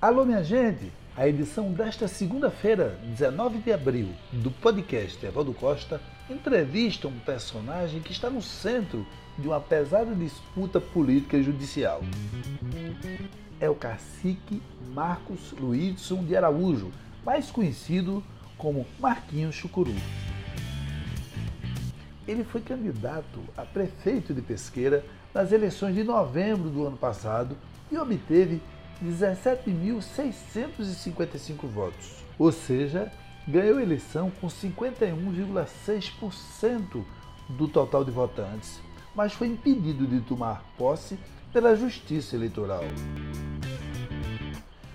Alô, minha gente! A edição desta segunda-feira, 19 de abril, do podcast Evaldo Costa entrevista um personagem que está no centro de uma pesada disputa política e judicial. É o cacique Marcos Luizson de Araújo, mais conhecido como Marquinhos Chucuru. Ele foi candidato a prefeito de Pesqueira nas eleições de novembro do ano passado e obteve 17.655 votos. Ou seja, ganhou a eleição com 51,6% do total de votantes, mas foi impedido de tomar posse pela Justiça Eleitoral.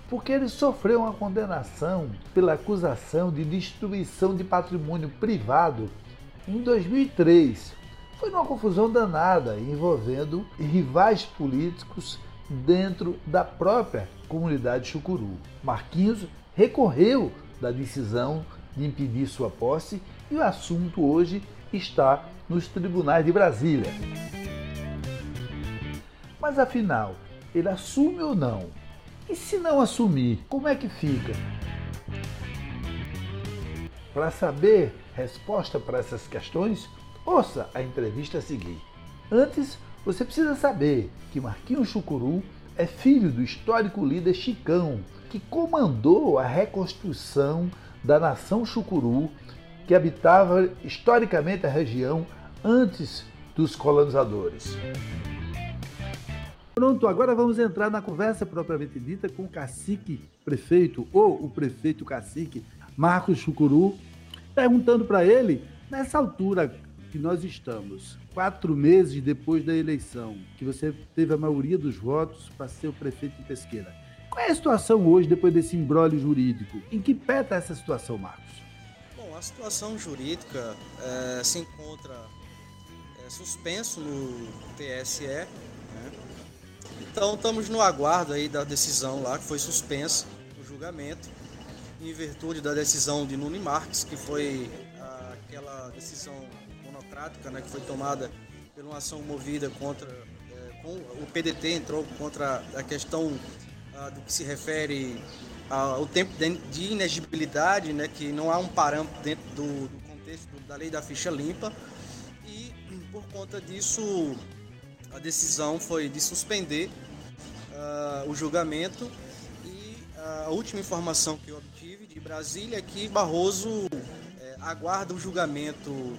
Porque ele sofreu uma condenação pela acusação de destruição de patrimônio privado em 2003. Foi numa confusão danada envolvendo rivais políticos dentro da própria comunidade Chucuru. Marquinhos recorreu da decisão de impedir sua posse e o assunto hoje está nos tribunais de Brasília. Mas afinal, ele assume ou não? E se não assumir, como é que fica? Para saber resposta para essas questões, ouça a entrevista a seguir. Antes, você precisa saber que Marquinhos Chucuru é filho do histórico líder Chicão, que comandou a reconstrução da nação Chucuru, que habitava historicamente a região antes dos colonizadores. Pronto, agora vamos entrar na conversa propriamente dita com o cacique prefeito, ou o prefeito cacique, Marcos Chucuru, perguntando para ele, nessa altura que nós estamos, quatro meses depois da eleição, que você teve a maioria dos votos para ser o prefeito de Pesqueira. Qual é a situação hoje, depois desse embrólio jurídico? Em que pé está essa situação, Marcos? Bom, a situação jurídica é, se encontra é, suspenso no TSE. Né? Então, estamos no aguardo aí da decisão lá, que foi suspensa, o julgamento, em virtude da decisão de Nunes Marques, que foi aquela decisão democrática, né, que foi tomada por uma ação movida contra. É, com, o PDT entrou contra a questão ah, do que se refere ao tempo de inegibilidade, né, que não há um parâmetro dentro do, do contexto da lei da ficha limpa. E por conta disso, a decisão foi de suspender uh, o julgamento. E a última informação que eu obtive de Brasília é que Barroso é, aguarda o julgamento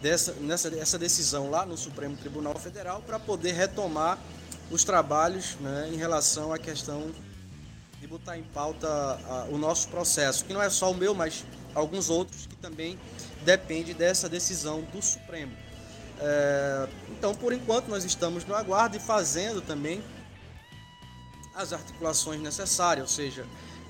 dessa nessa, essa decisão lá no Supremo Tribunal Federal para poder retomar os trabalhos né, em relação à questão de botar em pauta a, o nosso processo, que não é só o meu, mas alguns outros que também depende dessa decisão do Supremo. É, então, por enquanto, nós estamos no aguardo e fazendo também as articulações necessárias, ou seja,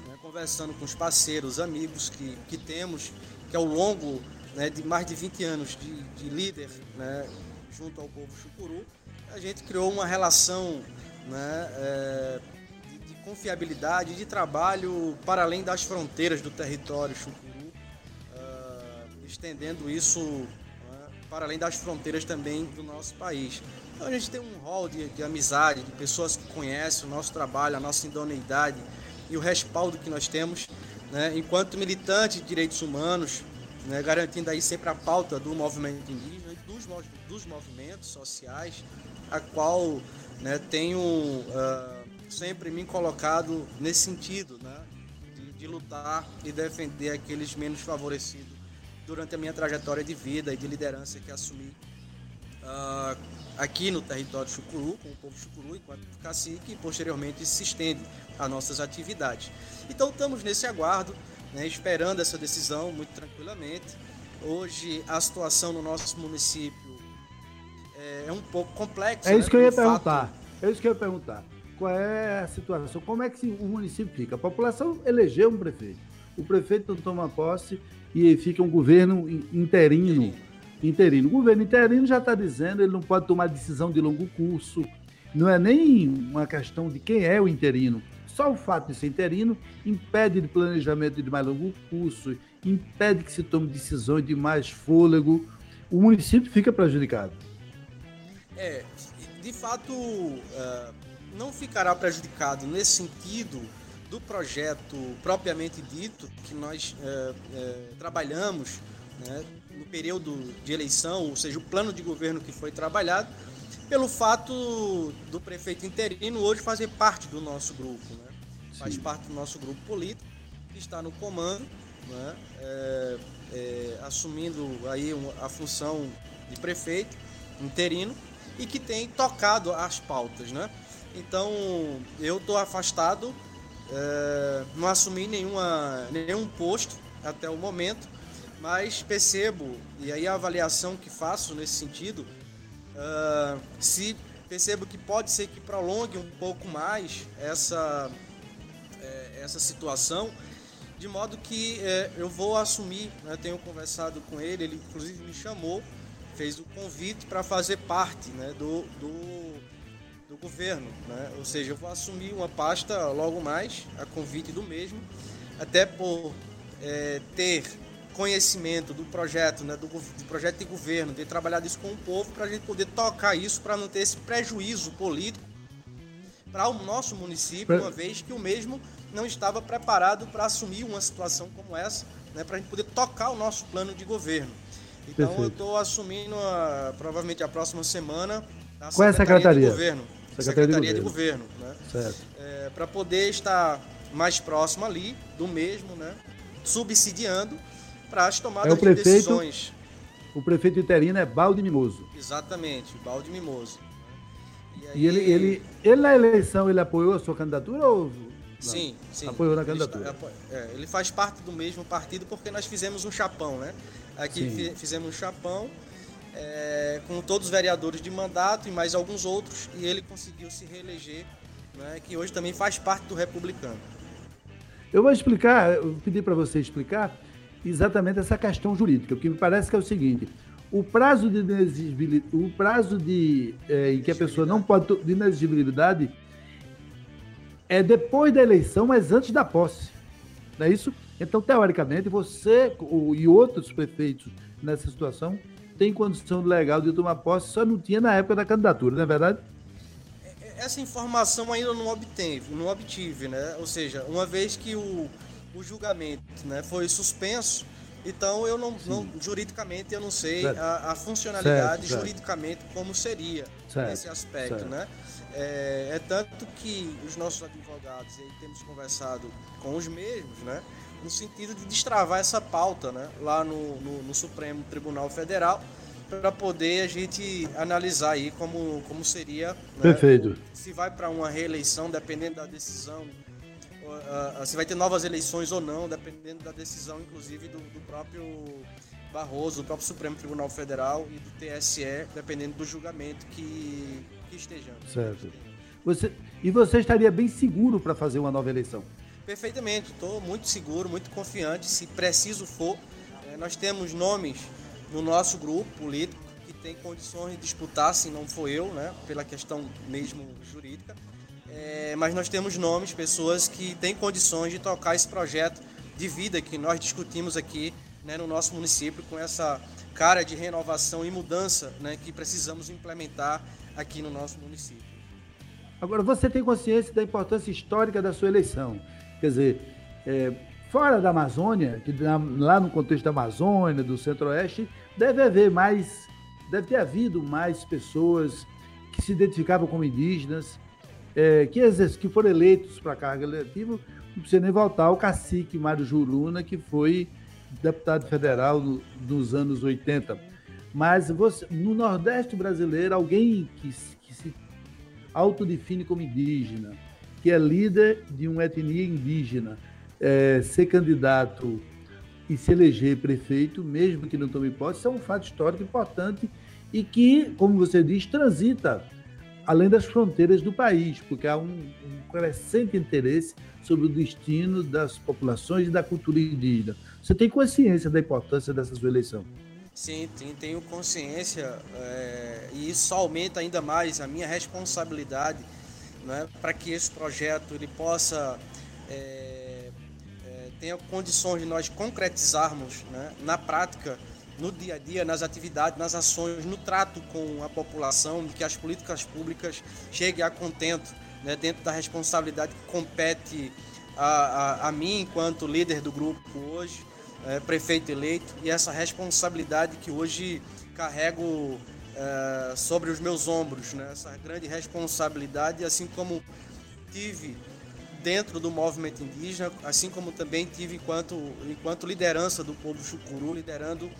né, conversando com os parceiros, amigos que, que temos, que ao longo né, de mais de 20 anos de, de líder né, junto ao povo chucuru, a gente criou uma relação né, é, de, de, confiabilidade, de trabalho para além das fronteiras do território chucuru, uh, estendendo isso uh, para além das fronteiras também do nosso país. Então a gente tem um rol de, de amizade, de pessoas que conhecem o nosso trabalho, a nossa idoneidade e o respaldo que nós temos né, enquanto militante de direitos humanos, né, garantindo aí sempre a pauta do movimento indígena e dos, dos movimentos sociais, a qual né, tenho uh, sempre me colocado nesse sentido, né, de, de, lutar e defender aqueles menos favorecidos durante a minha trajetória de vida e de liderança que assumi uh, aqui no território chucuru, com o povo chucuru, enquanto cacique, e posteriormente se estende a nossas atividades. Então estamos nesse aguardo né, esperando essa decisão muito tranquilamente. Hoje a situação no nosso município é, é um pouco complexa. É isso né, que eu ia perguntar. É isso que eu ia perguntar. Qual é a situação? Como é que o município fica? A população elegeu um prefeito. O prefeito não toma posse e fica um governo interino. Interino. O governo interino já está dizendo ele não pode tomar decisão de longo curso. Não é nem uma questão de quem é o interino só o fato de ser interino impede de planejamento de mais longo curso, impede que se tome decisões de mais fôlego. O município fica prejudicado. É, de fato, uh, não ficará prejudicado nesse sentido do projeto propriamente dito que nós é, é, trabalhamos né, no período de eleição, ou seja, o plano de governo que foi trabalhado, pelo fato do prefeito interino hoje fazer parte do nosso grupo, né? faz parte do nosso grupo político, que está no comando, né? é, é, assumindo aí a função de prefeito interino e que tem tocado as pautas. Né? Então eu estou afastado, é, não assumi nenhuma, nenhum posto até o momento, mas percebo, e aí a avaliação que faço nesse sentido, uh, se percebo que pode ser que prolongue um pouco mais essa, é, essa situação, de modo que é, eu vou assumir, né, tenho conversado com ele, ele inclusive me chamou, fez o convite para fazer parte né, do, do, do governo, né? ou seja, eu vou assumir uma pasta logo mais, a convite do mesmo, até por é, ter conhecimento do projeto, né, do, do, projeto de governo, de trabalhar isso com o povo, para a gente poder tocar isso, para não ter esse prejuízo político para o nosso município, uma vez que o mesmo não estava preparado para assumir uma situação como essa, né, para a gente poder tocar o nosso plano de governo. Então Perfeito. eu estou assumindo a, provavelmente a próxima semana a Qual é a secretaria? de governo. Secretaria, secretaria de governo, de governo né? É, para poder estar mais próximo ali do mesmo, né? subsidiando para as tomadas é o prefeito, de decisões. O prefeito interino é Balde Mimoso. Exatamente, Balde Mimoso. E, aí... e ele, ele, ele na eleição ele apoiou a sua candidatura ou Sim, sim. Apoiou na candidatura. Ele, é, ele, faz parte do mesmo partido porque nós fizemos um chapão, né? Aqui sim. fizemos um chapão é, com todos os vereadores de mandato e mais alguns outros e ele conseguiu se reeleger, né? Que hoje também faz parte do republicano. Eu vou explicar, eu pedi para você explicar exatamente essa questão jurídica, porque me parece que é o seguinte: o prazo de inexigibilidade, o prazo de é, em que a pessoa não pode de inexigibilidade é depois da eleição, mas antes da posse, não é isso? Então, teoricamente, você o, e outros prefeitos nessa situação têm condição legal de tomar posse, só não tinha na época da candidatura, não é verdade? É, é, essa informação ainda não obteve, não obtive, né? Ou seja, uma vez que o o julgamento né, foi suspenso, então eu não, não juridicamente eu não sei a, a, funcionalidade certo, juridicamente certo. como seria certo, nesse aspecto, né? É, é, tanto que os nossos advogados aí temos conversado com os mesmos, né? No sentido de destravar essa pauta, né? Lá no, no, no Supremo Tribunal Federal para poder a gente analisar aí como, como seria. Né? Perfeito. Se vai para uma reeleição, dependendo da decisão se vai ter novas eleições ou não, dependendo da decisão, inclusive, do, do, próprio Barroso, do próprio Supremo Tribunal Federal e do TSE, dependendo do julgamento que, que estejamos. Certo. Você, e você estaria bem seguro para fazer uma nova eleição? Perfeitamente, estou muito seguro, muito confiante. Se preciso for, é, nós temos nomes no nosso grupo político que tem condições de disputar, se não for eu, né, pela questão mesmo jurídica. É, mas nós temos nomes, pessoas que têm condições de tocar esse projeto de vida que nós discutimos aqui né, no nosso município com essa cara de renovação e mudança né, que precisamos implementar aqui no nosso município. Agora, você tem consciência da importância histórica da sua eleição. Quer dizer, é, fora da Amazônia, que lá no contexto da Amazônia, do Centro-Oeste, deve haver mais, deve ter havido mais pessoas que se identificavam como indígenas, é, que, que foram eleitos para a carga eletiva, não precisa nem voltar o cacique Mário Juruna, que foi deputado federal no, nos anos 80. Mas você, no Nordeste brasileiro, alguém que, que se autodefine como indígena, que é líder de uma etnia indígena, é, ser candidato e se eleger prefeito, mesmo que não tome posse, é um fato histórico importante e que, como você diz, transita além das fronteiras do país, porque há um, um crescente interesse sobre o destino das populações e da cultura indígena. Você tem consciência da importância dessa sua eleição? Sim, tenho consciência é, e isso aumenta ainda mais a minha responsabilidade né, para que esse projeto ele possa é, é, tenha condições de nós concretizarmos né, na prática no dia a dia, nas atividades, nas ações, no trato com a população, de que as políticas públicas cheguem a contento né, dentro da responsabilidade que compete a, a, a mim enquanto líder do grupo hoje, é, prefeito eleito, e essa responsabilidade que hoje carrego é, sobre os meus ombros, né, essa grande responsabilidade, assim como tive dentro do movimento indígena, assim como também tive enquanto, enquanto liderança do povo chucuru, liderando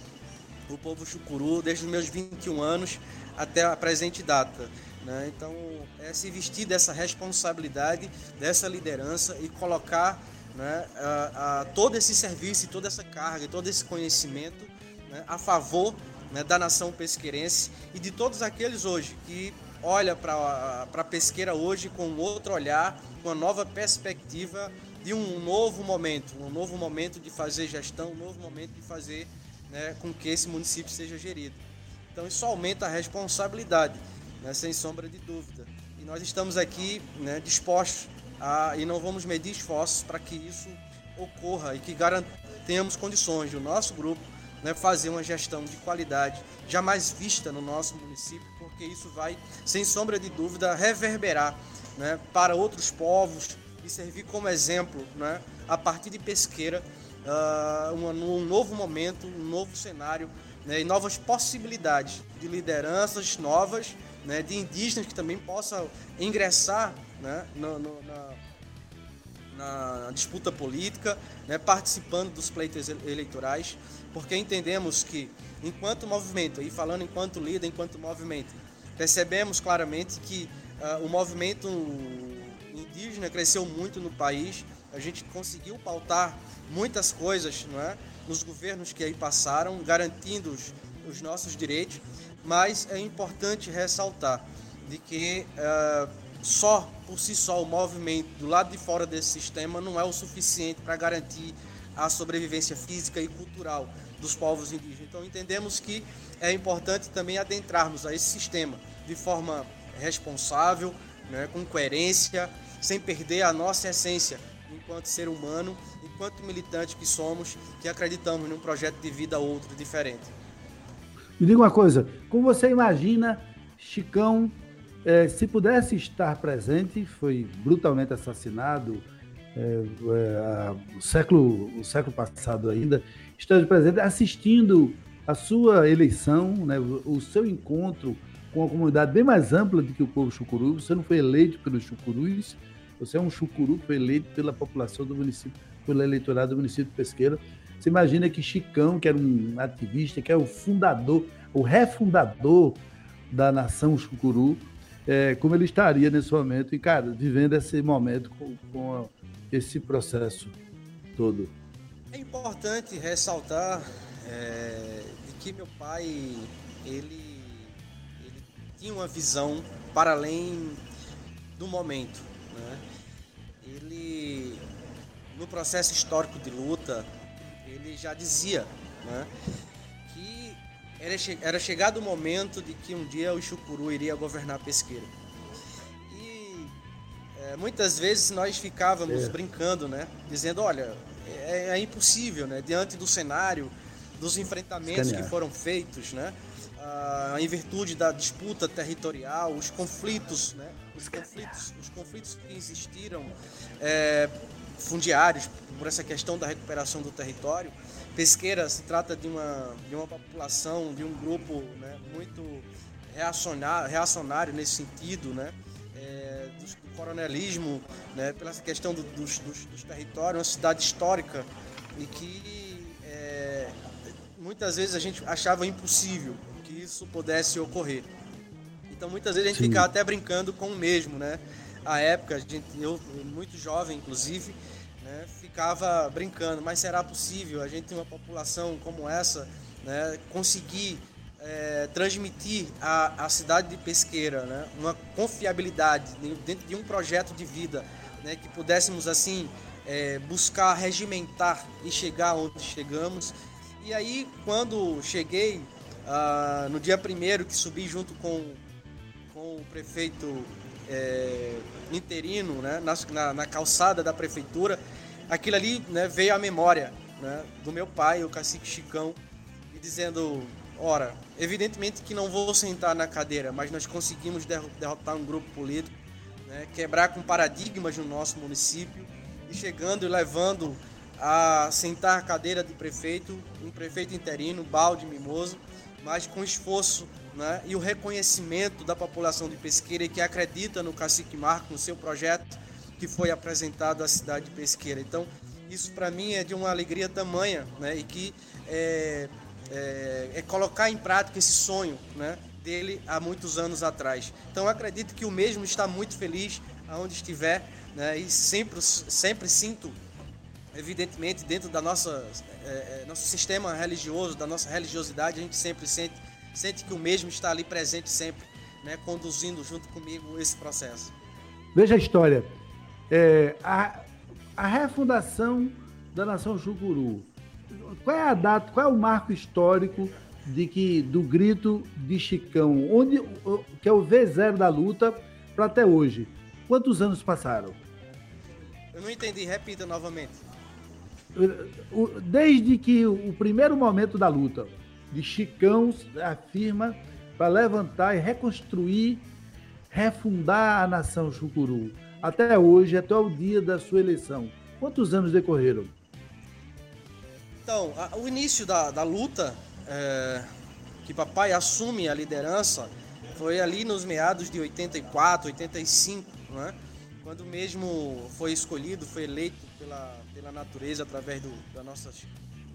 o povo chucuru desde os meus 21 anos até a presente data. Né? Então, é se vestir dessa responsabilidade, dessa liderança e colocar né, a, a, todo esse serviço, toda essa carga, todo esse conhecimento né, a favor né, da nação pesqueirense e de todos aqueles hoje que olha para a pesqueira hoje com outro olhar, com uma nova perspectiva de um novo momento, um novo momento de fazer gestão, um novo momento de fazer né, com que esse município seja gerido. Então isso aumenta a responsabilidade, né, sem sombra de dúvida. E nós estamos aqui né, dispostos a, e não vamos medir esforços para que isso ocorra e que garantamos condições do nosso grupo né, fazer uma gestão de qualidade jamais vista no nosso município, porque isso vai, sem sombra de dúvida, reverberar né, para outros povos e servir como exemplo né, a partir de pesqueira uh, um, um, novo momento, um novo cenário né, e novas possibilidades de lideranças novas, né, de indígenas que também possam ingressar né, no, no, na, na disputa política, né, participando dos pleitos eleitorais, porque entendemos que, enquanto movimento, e falando enquanto líder, enquanto movimento, percebemos claramente que uh, o movimento indígena cresceu muito no país, a gente conseguiu pautar muitas coisas não é, nos governos que aí passaram, garantindo os, os nossos direitos, mas é importante ressaltar de que uh, só por si só o movimento do lado de fora desse sistema não é o suficiente para garantir a sobrevivência física e cultural dos povos indígenas. Então entendemos que é importante também adentrarmos a esse sistema de forma responsável, né, com coerência, sem perder a nossa essência enquanto ser humano, enquanto militante que somos, que acreditamos num projeto de vida outro, diferente. Me diga uma coisa, como você imagina Chicão é, se pudesse estar presente, foi brutalmente assassinado é, é, o, século, o século passado ainda, esteja presente assistindo a sua eleição, né, o seu encontro com a comunidade bem mais ampla do que o povo chucuru. Você não foi eleito pelos chucurus, você é um chucuru que foi eleito pela população do município, pelo eleitorado do município de Pesqueira. Você imagina que Chicão, que era um ativista, que é o fundador, o refundador da nação chucuru, é, como ele estaria nesse momento e, cara, vivendo esse momento com, com esse processo todo. É importante ressaltar é, de que meu pai ele, ele tinha uma visão para além do momento. Né? Ele, no processo histórico de luta, ele já dizia né, era, che era chegado o momento de que um dia o Chucuru iria governar a pesqueira. E é, muitas vezes nós ficávamos é. brincando, né? Dizendo, olha, é, é, impossível, né? Diante do cenário, dos enfrentamentos Escanear. que foram feitos, né? Ah, em virtude da disputa territorial, os conflitos, né? Os conflitos, os conflitos que existiram é, fundiários por essa questão da recuperação do território, Pesqueira se trata de uma, de uma população, de um grupo né, muito reacionário, reacionário nesse sentido, né? É, do, do, coronelismo, né, pela questão do, dos, dos, dos, territórios, uma cidade histórica e que é, muitas vezes a gente achava impossível que isso pudesse ocorrer. Então muitas vezes a gente Sim. ficava até brincando com o mesmo, né? A época, a gente, eu muito jovem inclusive, né, ficava brincando, mas será possível a gente ter uma população como essa né, conseguir é, transmitir à, à cidade de Pesqueira né, uma confiabilidade dentro de um projeto de vida né, que pudéssemos assim é, buscar regimentar e chegar onde chegamos. E aí, quando cheguei, ah, no dia primeiro que subi junto com, com o prefeito é, interino né, na, na, calçada da prefeitura, aquilo ali né, veio à memória né, do meu pai, o cacique Chicão, e dizendo: ora, evidentemente que não vou sentar na cadeira, mas nós conseguimos derrotar um grupo político, né, quebrar com paradigmas no nosso município e chegando e levando a sentar a cadeira de prefeito, um prefeito interino, Balde Mimoso, mas com esforço né, e o reconhecimento da população de Pesqueira que acredita no Cacique Marco, no seu projeto que foi apresentado à cidade de Pesqueira. Então, isso para mim é de uma alegria tamanha né, e que é, é, é colocar em prática esse sonho né, dele há muitos anos atrás. Então, acredito que o mesmo está muito feliz aonde estiver né, e sempre, sempre sinto evidentemente dentro da nossa é, nosso sistema religioso da nossa religiosidade a gente sempre sente sente que o mesmo está ali presente sempre né conduzindo junto comigo esse processo. Veja a história. É, a, a refundação da nação Chucuru qual é a data qual é o marco histórico de que do grito de Chicão? Onde que é o V0 da luta para até hoje? Quantos anos passaram? Eu não entendi repita novamente desde que o primeiro momento da luta de Chicão afirma para levantar e reconstruir, refundar a nação Chucuru, até hoje, até o dia da sua eleição. Quantos anos decorreram? Então, a, o início da, da luta, é, que papai assume a liderança, foi ali nos meados de 84, 85, né? quando mesmo foi escolhido, foi eleito pela, pela natureza através do, nosso,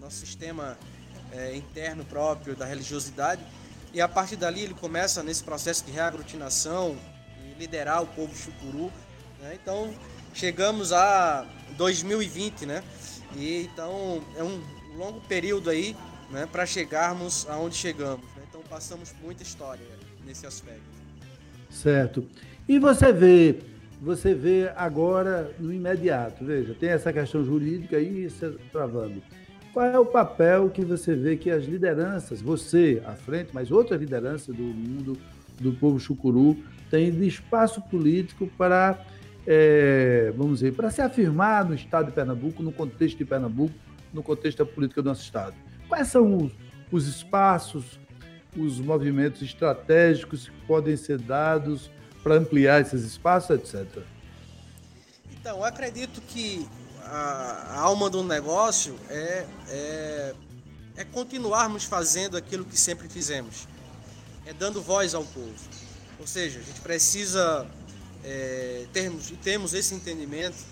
nosso sistema é, interno próprio da religiosidade. E a partir dali ele começa nesse processo de reaglutinação e liderar o povo chucuru. Né? Então chegamos a 2020, né? E então é um longo período aí, né, para chegarmos aonde chegamos. Né? Então passamos muita história nesse aspecto. Certo. E você vê você vê agora no imediato. Veja, tem essa questão jurídica aí travando. Qual é o papel que você vê que as lideranças, você à frente, mas outras lideranças do mundo do povo chucuru, têm de espaço político para, é, vamos dizer, para se afirmar no estado de Pernambuco, no contexto de Pernambuco, no contexto da política do nosso estado? Quais são os, os espaços, os movimentos estratégicos que podem ser dados para ampliar esses espaços, etc. Então, acredito que a, alma do negócio é, é, é continuarmos fazendo aquilo que sempre fizemos, é dando voz ao povo. Ou seja, a gente precisa é, termos, temos esse entendimento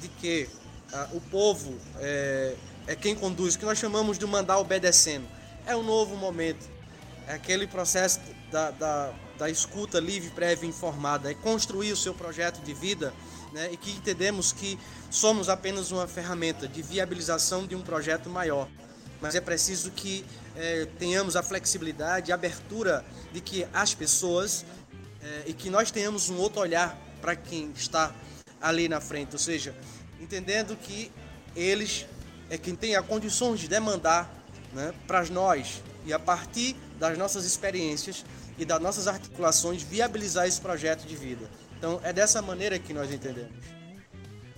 de que a, o povo é, é quem conduz, o que nós chamamos de mandar obedecendo. É um novo momento, é aquele processo da, da da escuta livre, prévia e informada, é construir o seu projeto de vida né, e que entendemos que somos apenas uma ferramenta de viabilização de um projeto maior. Mas é preciso que é, tenhamos a flexibilidade, a abertura de que as pessoas é, e que nós tenhamos um outro olhar para quem está ali na frente, ou seja, entendendo que eles é quem tem a condições de demandar né, para nós. E a partir das nossas experiências e das nossas articulações viabilizar esse projeto de vida. Então é dessa maneira que nós entendemos.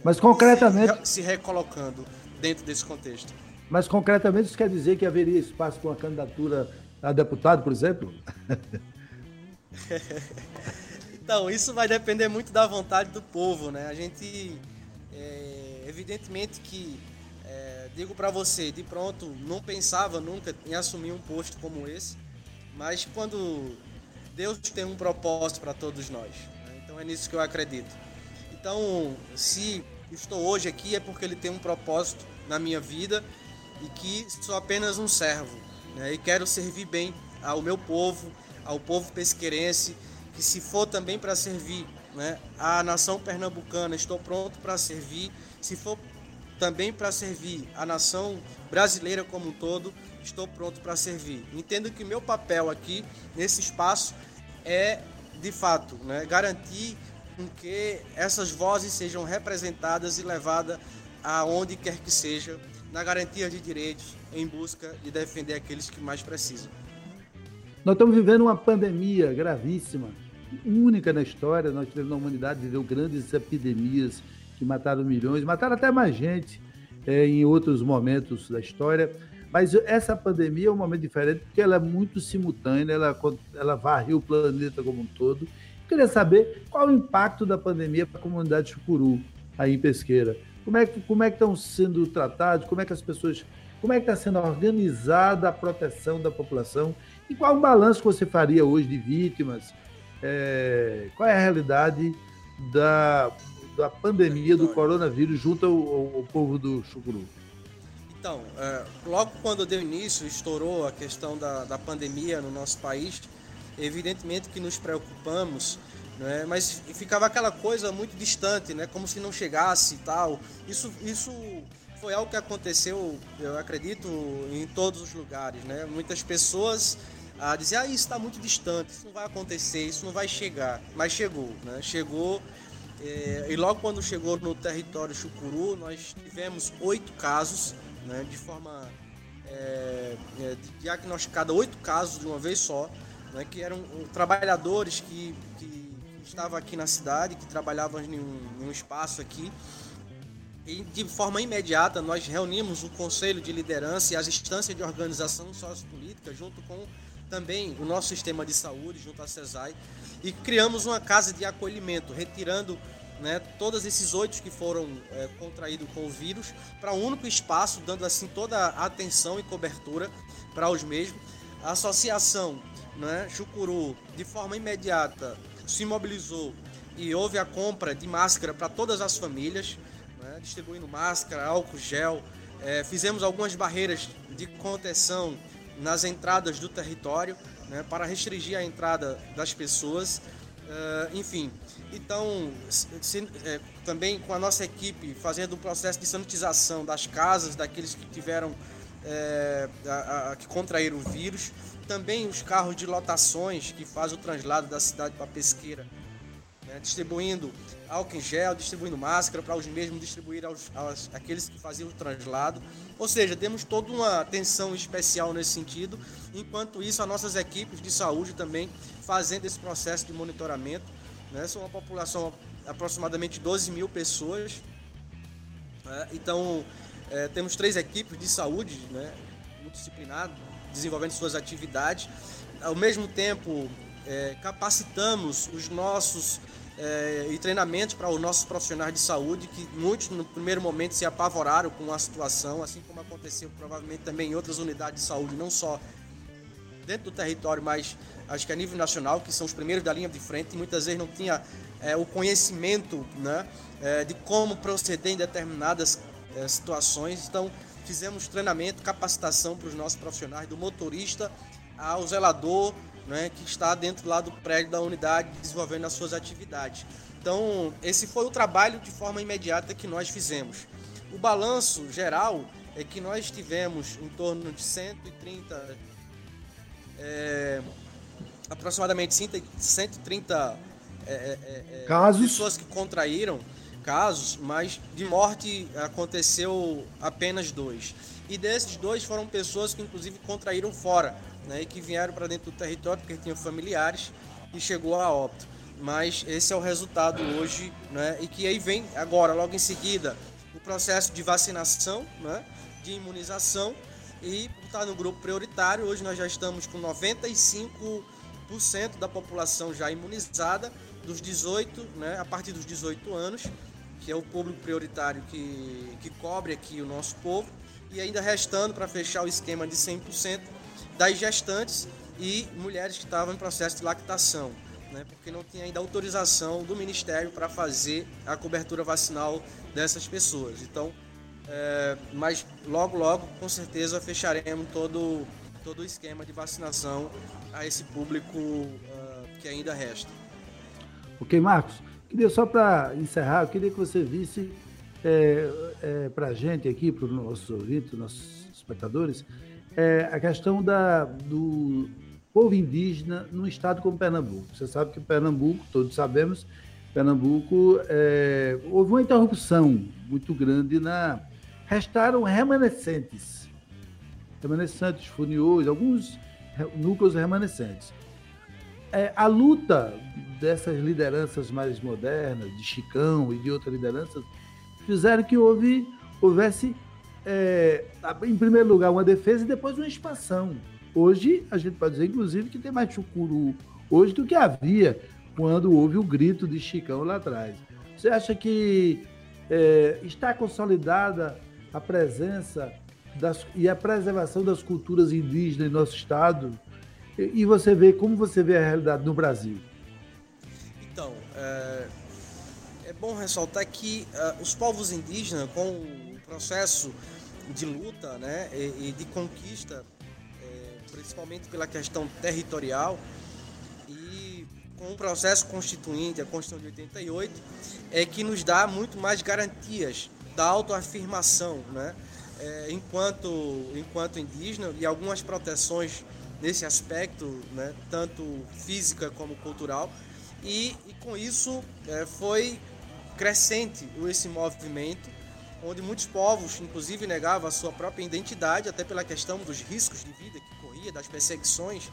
Mas concretamente. Se, se recolocando dentro desse contexto. Mas concretamente isso quer dizer que haveria espaço para uma candidatura a deputado, por exemplo? então, isso vai depender muito da vontade do povo, né? A gente, é, evidentemente que, é, digo para você, de pronto, não pensava nunca em assumir um posto como esse, mas quando Deus tem um propósito para todos nós. Né? Então é nisso que eu acredito. Então, se estou hoje aqui é porque Ele tem um propósito na minha vida e que sou apenas um servo. Né? E quero servir bem ao meu povo, ao povo pesqueirense, que se for também para servir né, a nação pernambucana, estou pronto para servir. Se for também para servir a nação brasileira como um todo, estou pronto para servir. Entendo que meu papel aqui nesse espaço é, de fato, né, garantir que essas vozes sejam representadas e levadas aonde quer que seja, na garantia de direitos, em busca de defender aqueles que mais precisam. Nós estamos vivendo uma pandemia gravíssima, única na história. Nós tivemos na humanidade viveu grandes epidemias que mataram milhões, mataram até mais gente é, em outros momentos da história. Mas essa pandemia é um momento diferente porque ela é muito simultânea, ela, ela varreu o planeta como um todo queria saber qual o impacto da pandemia para a comunidade Chucuru aí em Pesqueira. Como é que como é que estão sendo tratados? Como é que as pessoas como é que está sendo organizada a proteção da população e qual o balanço que você faria hoje de vítimas? É, qual é a realidade da, da pandemia do coronavírus junto ao, ao, ao povo do Chucuru? Então, é, logo quando deu início, estourou a questão da, da pandemia no nosso país, evidentemente que nos preocupamos, né? mas ficava aquela coisa muito distante, né? como se não chegasse e tal. Isso, isso foi algo que aconteceu, eu acredito, em todos os lugares. Né? Muitas pessoas a dizer, ah, isso está muito distante, isso não vai acontecer, isso não vai chegar. Mas chegou, né? Chegou. É, e logo quando chegou no território Chucuru, nós tivemos oito casos, né, de forma é, é, diagnosticada oito casos de uma vez só, né, que eram trabalhadores que, que estavam aqui na cidade, que trabalhavam em um, em um espaço aqui. E de forma imediata nós reunimos o Conselho de Liderança e as instâncias de organização sociopolítica junto com também o nosso sistema de saúde junto à CESAI e criamos uma casa de acolhimento, retirando né, todos esses oito que foram é, contraídos com o vírus para um único espaço, dando assim toda a atenção e cobertura para os mesmos. A associação né, Chucuru, de forma imediata, se mobilizou e houve a compra de máscara para todas as famílias, né, distribuindo máscara, álcool gel. É, fizemos algumas barreiras de contenção nas entradas do território, né, para restringir a entrada das pessoas. Uh, enfim, então se, é, também com a nossa equipe fazendo o processo de sanitização das casas daqueles que tiveram é, a, a, que contraíram o vírus, também os carros de lotações que fazem o translado da cidade para Pesqueira né, distribuindo álcool em gel, distribuindo máscara para os mesmos distribuir aos, aos, aqueles que faziam o translado. Ou seja, temos toda uma atenção especial nesse sentido. Enquanto isso, as nossas equipes de saúde também fazendo esse processo de monitoramento. Né, são uma população aproximadamente 12 mil pessoas. Né, então, é, temos três equipes de saúde né, multidisciplinadas desenvolvendo suas atividades. Ao mesmo tempo, é, capacitamos os nossos é, e treinamentos para os nossos profissionais de saúde, que muitos no primeiro momento se apavoraram com a situação, assim como aconteceu provavelmente também em outras unidades de saúde, não só dentro do território, mas acho que a nível nacional, que são os primeiros da linha de frente, e muitas vezes não tinha é, o conhecimento né, é, de como proceder em determinadas é, situações. Então, fizemos treinamento, capacitação para os nossos profissionais, do motorista ao zelador, né, que está dentro lá do prédio da unidade desenvolvendo as suas atividades. Então, esse foi o trabalho de forma imediata que nós fizemos. O balanço geral é que nós tivemos em torno de 130, é, aproximadamente 130 é, é, é, casos. pessoas que contraíram casos, mas de morte aconteceu apenas dois. E desses dois foram pessoas que inclusive contraíram fora né, e que vieram para dentro do território porque tinham familiares e chegou a óbito. Mas esse é o resultado hoje, né, e que aí vem agora, logo em seguida, o processo de vacinação, né, de imunização e está no grupo prioritário. Hoje nós já estamos com 95% da população já imunizada, dos 18, né, a partir dos 18 anos, que é o público prioritário que, que cobre aqui o nosso povo, e ainda restando para fechar o esquema de 100% das gestantes e mulheres que estavam em processo de lactação, né, porque não tinha ainda autorização do Ministério para fazer a cobertura vacinal dessas pessoas. Então, é, mas logo, logo, com certeza, fecharemos todo, todo o esquema de vacinação a esse público uh, que ainda resta. Ok, Marcos. Queria só para encerrar, eu queria que você visse é, é, para a gente aqui, para os nossos ouvintes, nossos espectadores, é a questão da, do povo indígena no estado como Pernambuco. Você sabe que Pernambuco, todos sabemos, Pernambuco é, houve uma interrupção muito grande na restaram remanescentes, remanescentes, funiões, alguns núcleos remanescentes. É, a luta dessas lideranças mais modernas, de Chicão e de outras lideranças, fizeram que houve, houvesse é, em primeiro lugar, uma defesa e depois uma expansão. Hoje, a gente pode dizer, inclusive, que tem mais chucuru hoje do que havia. quando houve o grito de Chicão lá atrás. Você acha que é, está consolidada a presença das, e a preservação das culturas indígenas em nosso estado? E, e você vê como você vê a realidade no Brasil? Então, é, é bom ressaltar que uh, os povos indígenas, com processo de luta né, e, e de conquista, é, principalmente pela questão territorial, e com o processo constituinte, a Constituição de 88, é que nos dá muito mais garantias da autoafirmação, né? É, enquanto, enquanto indígena e algumas proteções nesse aspecto, né, tanto física como cultural, e, e com isso é, foi crescente esse movimento, onde muitos povos, inclusive, negavam a sua própria identidade, até pela questão dos riscos de vida que corria, das perseguições.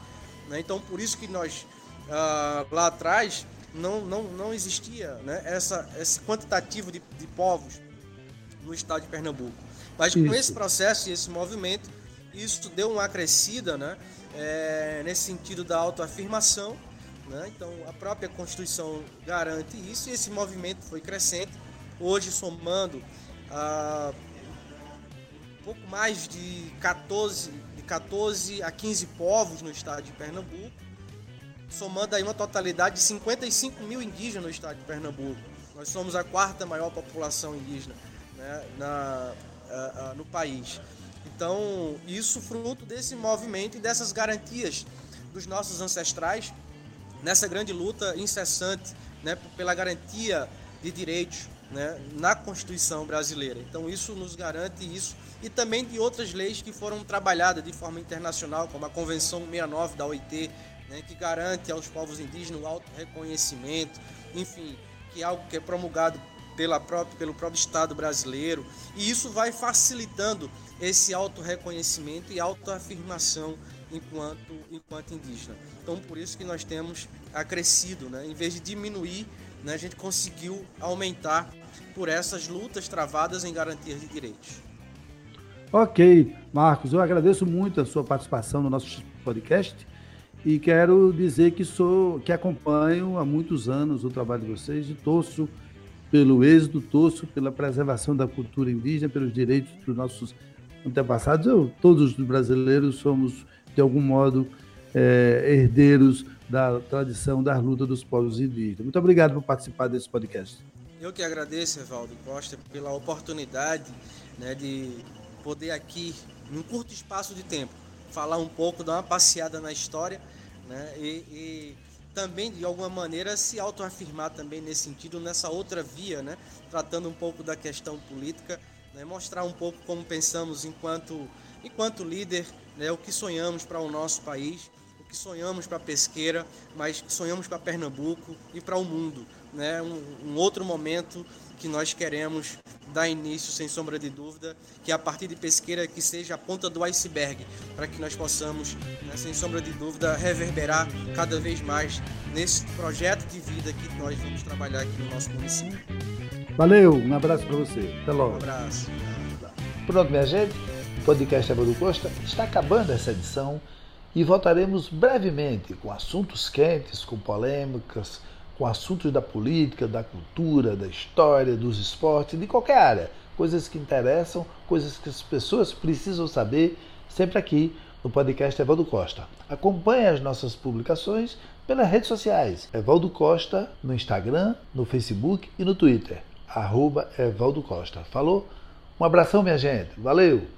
Né? Então, por isso que nós, ah, lá atrás, não, não, não existia né, essa, esse quantitativo de, de povos no estado de Pernambuco. Mas isso. com esse processo e esse movimento, isso deu uma acrescida né, é, nesse sentido da autoafirmação né? Então, a própria Constituição garante isso e esse movimento foi crescente. Hoje, somando um pouco mais de 14, de 14 a 15 povos no estado de Pernambuco, somando aí uma totalidade de 55 mil indígenas no estado de Pernambuco. Nós somos a quarta maior população indígena né, na, ah, ah, no país. Então, isso fruto desse movimento e dessas garantias dos nossos ancestrais nessa grande luta incessante né, pela garantia de direitos né, na Constituição brasileira. Então isso nos garante isso e também de outras leis que foram trabalhadas de forma internacional, como a Convenção 69 da OIT, né, que garante aos povos indígenas o auto reconhecimento, enfim, que é algo que é promulgado pela própria, pelo próprio Estado brasileiro, e isso vai facilitando esse auto reconhecimento e autoafirmação enquanto, enquanto indígena. Então, por isso que nós temos acrescido, né? em vez de diminuir, né? a gente conseguiu aumentar por essas lutas travadas em garantias de direitos. Ok, Marcos, eu agradeço muito a sua participação no nosso podcast e quero dizer que sou que acompanho há muitos anos o trabalho de vocês e torço pelo êxito, torço pela preservação da cultura indígena, pelos direitos dos nossos antepassados. Eu, todos os brasileiros somos de algum modo, é, herdeiros da tradição da luta dos povos indígenas. Muito obrigado por participar desse podcast. Eu que agradeço, Evaldo Costa, pela oportunidade né, de poder aqui, num curto espaço de tempo, falar um pouco, dar uma passeada na história né, e, e também, de alguma maneira, se autoafirmar também nesse sentido, nessa outra via, né, tratando um pouco da questão política, né, mostrar um pouco como pensamos enquanto, enquanto líder né, o que sonhamos para o nosso país, que sonhamos para a pesqueira, mas sonhamos para Pernambuco e para o mundo. Né? Um, um, outro momento que nós queremos dar início, sem sombra de dúvida, que é a partir de pesqueira que seja a ponta do iceberg, para que nós possamos, né, sem sombra de dúvida, reverberar cada vez mais nesse projeto de vida que nós vamos trabalhar aqui no nosso município. Valeu, um abraço para você. Até logo. Um abraço. Pronto, minha gente podcast Eva do Costa está acabando essa edição e voltaremos brevemente com assuntos quentes, com polêmicas, com assuntos da política, da cultura, da história, dos esportes, de qualquer área. Coisas que interessam, coisas que as pessoas precisam saber, sempre aqui no podcast Evaldo Costa. Acompanhe as nossas publicações pelas redes sociais. Evaldo Costa no Instagram, no Facebook e no Twitter. Arroba Evaldo Costa. Falou? Um abração, minha gente. Valeu!